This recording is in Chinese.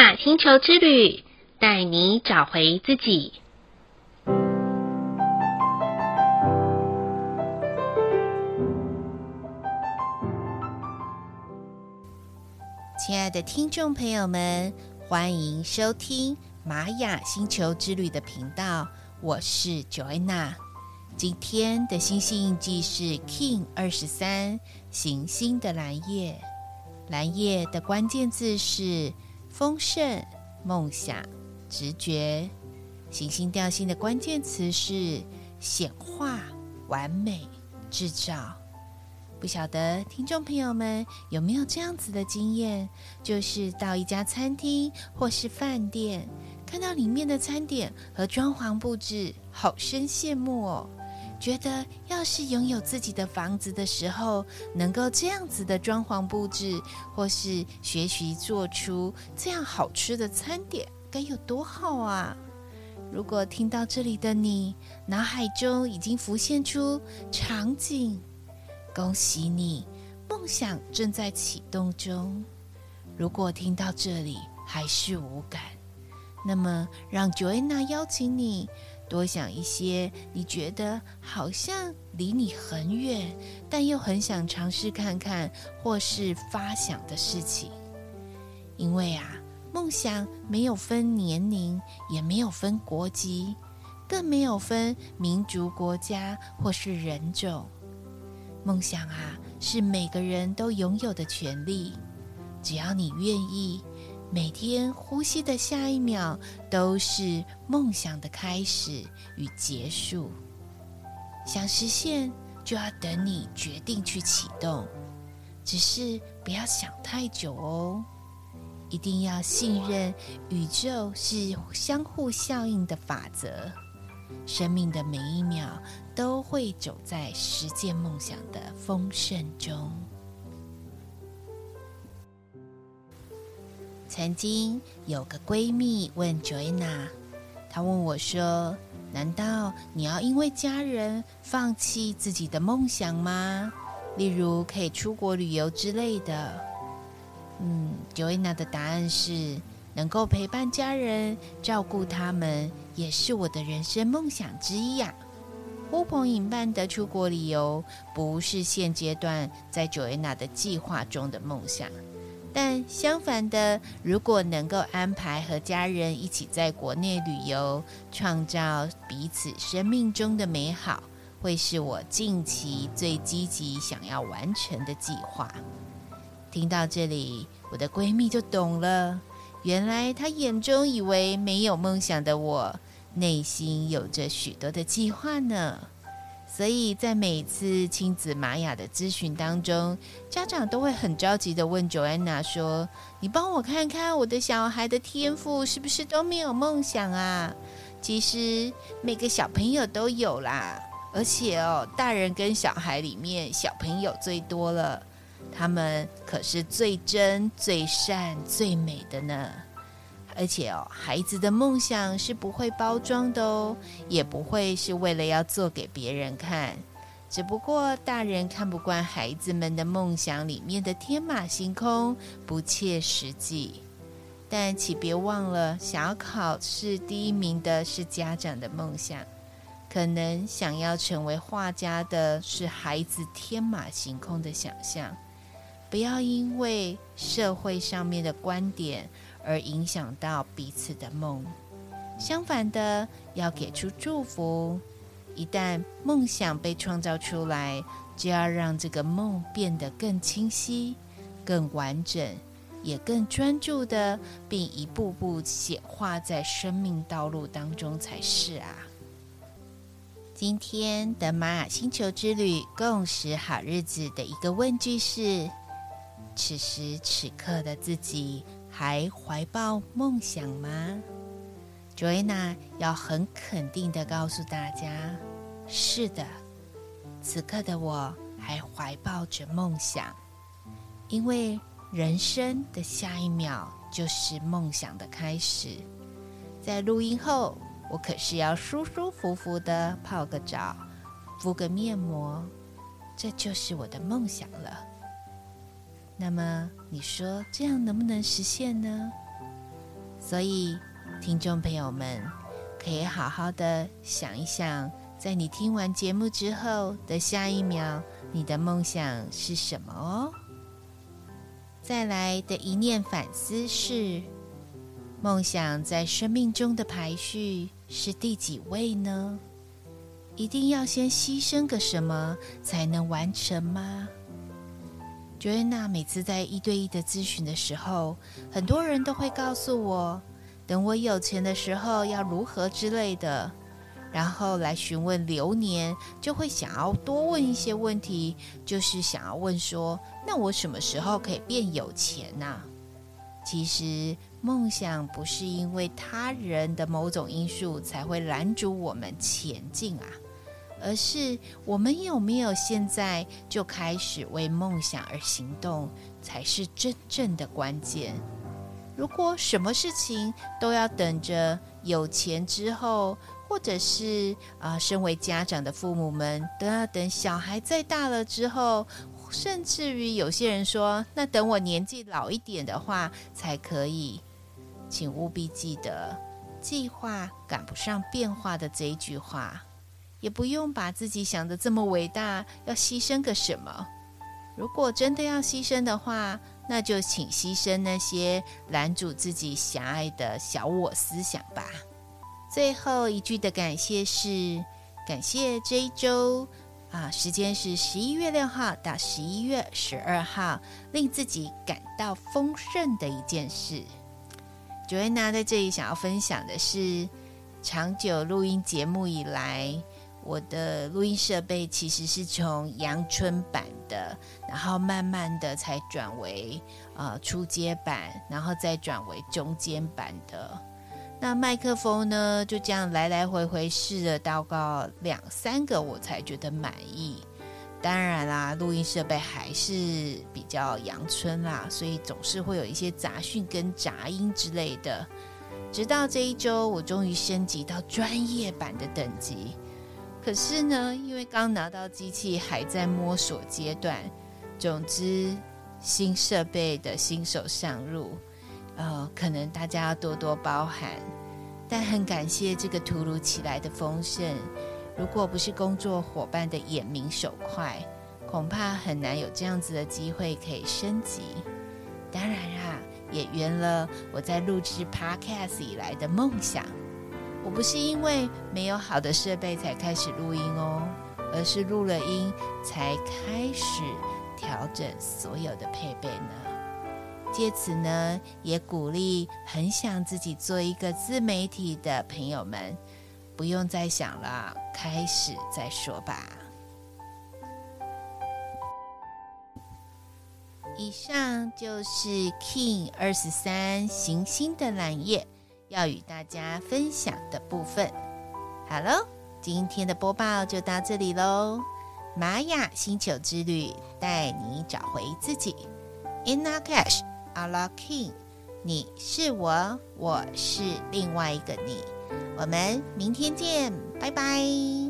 雅星球之旅，带你找回自己。亲爱的听众朋友们，欢迎收听玛雅星球之旅的频道，我是 Joanna。今天的星系印记是 King 二十三，行星的蓝夜。蓝夜的关键字是丰盛、梦想、直觉。行星调性的关键词是显化、完美、制造。不晓得听众朋友们有没有这样子的经验，就是到一家餐厅或是饭店，看到里面的餐点和装潢布置，好生羡慕哦。觉得要是拥有自己的房子的时候，能够这样子的装潢布置，或是学习做出这样好吃的餐点，该有多好啊！如果听到这里的你，脑海中已经浮现出场景，恭喜你，梦想正在启动中。如果听到这里还是无感，那么让 Joanna 邀请你。多想一些你觉得好像离你很远，但又很想尝试看看或是发想的事情。因为啊，梦想没有分年龄，也没有分国籍，更没有分民族、国家或是人种。梦想啊，是每个人都拥有的权利，只要你愿意。每天呼吸的下一秒都是梦想的开始与结束。想实现，就要等你决定去启动。只是不要想太久哦，一定要信任宇宙是相互效应的法则。生命的每一秒都会走在实践梦想的丰盛中。曾经有个闺蜜问 Joanna，她问我说：“难道你要因为家人放弃自己的梦想吗？例如可以出国旅游之类的？”嗯，Joanna 的答案是：能够陪伴家人、照顾他们，也是我的人生梦想之一呀。呼朋引伴的出国旅游，不是现阶段在 Joanna 的计划中的梦想。但相反的，如果能够安排和家人一起在国内旅游，创造彼此生命中的美好，会是我近期最积极想要完成的计划。听到这里，我的闺蜜就懂了，原来她眼中以为没有梦想的我，内心有着许多的计划呢。所以在每次亲子玛雅的咨询当中，家长都会很着急地问 Joanna 说：“你帮我看看我的小孩的天赋是不是都没有梦想啊？”其实每个小朋友都有啦，而且哦，大人跟小孩里面小朋友最多了，他们可是最真、最善、最美的呢。而且哦，孩子的梦想是不会包装的哦，也不会是为了要做给别人看。只不过大人看不惯孩子们的梦想里面的天马行空、不切实际。但请别忘了，想要考试第一名的是家长的梦想，可能想要成为画家的是孩子天马行空的想象。不要因为社会上面的观点。而影响到彼此的梦。相反的，要给出祝福。一旦梦想被创造出来，就要让这个梦变得更清晰、更完整，也更专注的，并一步步显化在生命道路当中才是啊。今天的玛雅星球之旅共识好日子的一个问句是：此时此刻的自己。还怀抱梦想吗？Joanna 要很肯定的告诉大家：是的，此刻的我还怀抱着梦想，因为人生的下一秒就是梦想的开始。在录音后，我可是要舒舒服服的泡个澡，敷个面膜，这就是我的梦想了。那么你说这样能不能实现呢？所以，听众朋友们可以好好的想一想，在你听完节目之后的下一秒，你的梦想是什么哦？再来的一念反思是：梦想在生命中的排序是第几位呢？一定要先牺牲个什么才能完成吗？Joanna 每次在一对一的咨询的时候，很多人都会告诉我，等我有钱的时候要如何之类的。然后来询问流年，就会想要多问一些问题，就是想要问说：那我什么时候可以变有钱呢？其实梦想不是因为他人的某种因素才会拦阻我们前进啊，而是我们有没有现在就开始为梦想而行动，才是真正的关键。如果什么事情都要等着有钱之后，或者是啊、身为家长的父母们都要等小孩再大了之后，甚至于有些人说，那等我年纪老一点的话才可以。请务必记得，计划赶不上变化的这一句话，也不用把自己想的这么伟大，要牺牲个什么。如果真的要牺牲的话，那就请牺牲那些拦阻自己狭隘的小我思想吧。最后一句的感谢是感谢这一周啊，时间是十一月六号到十一月十二号，令自己感到丰盛的一件事。Joanna 在这里想要分享的是，长久录音节目以来，我的录音设备其实是从阳春版的，然后慢慢的才转为呃初阶版，然后再转为中间版的。那麦克风呢，就这样来来回回试了大概两三个，我才觉得满意。当然啦，录音设备还是比较阳春啦，所以总是会有一些杂讯跟杂音之类的。直到这一周，我终于升级到专业版的等级。可是呢，因为刚拿到机器，还在摸索阶段。总之，新设备的新手上路。呃，可能大家要多多包涵，但很感谢这个突如其来的丰盛。如果不是工作伙伴的眼明手快，恐怕很难有这样子的机会可以升级。当然啊，也圆了我在录制 Podcast 以来的梦想。我不是因为没有好的设备才开始录音哦，而是录了音才开始调整所有的配备呢。借此呢，也鼓励很想自己做一个自媒体的朋友们，不用再想了，开始再说吧。以上就是 King 二十三行星的蓝夜要与大家分享的部分。好喽，今天的播报就到这里喽。玛雅星球之旅带你找回自己，Inna Cash，阿拉 King，你是我，我是另外一个你，我们明天见，拜拜。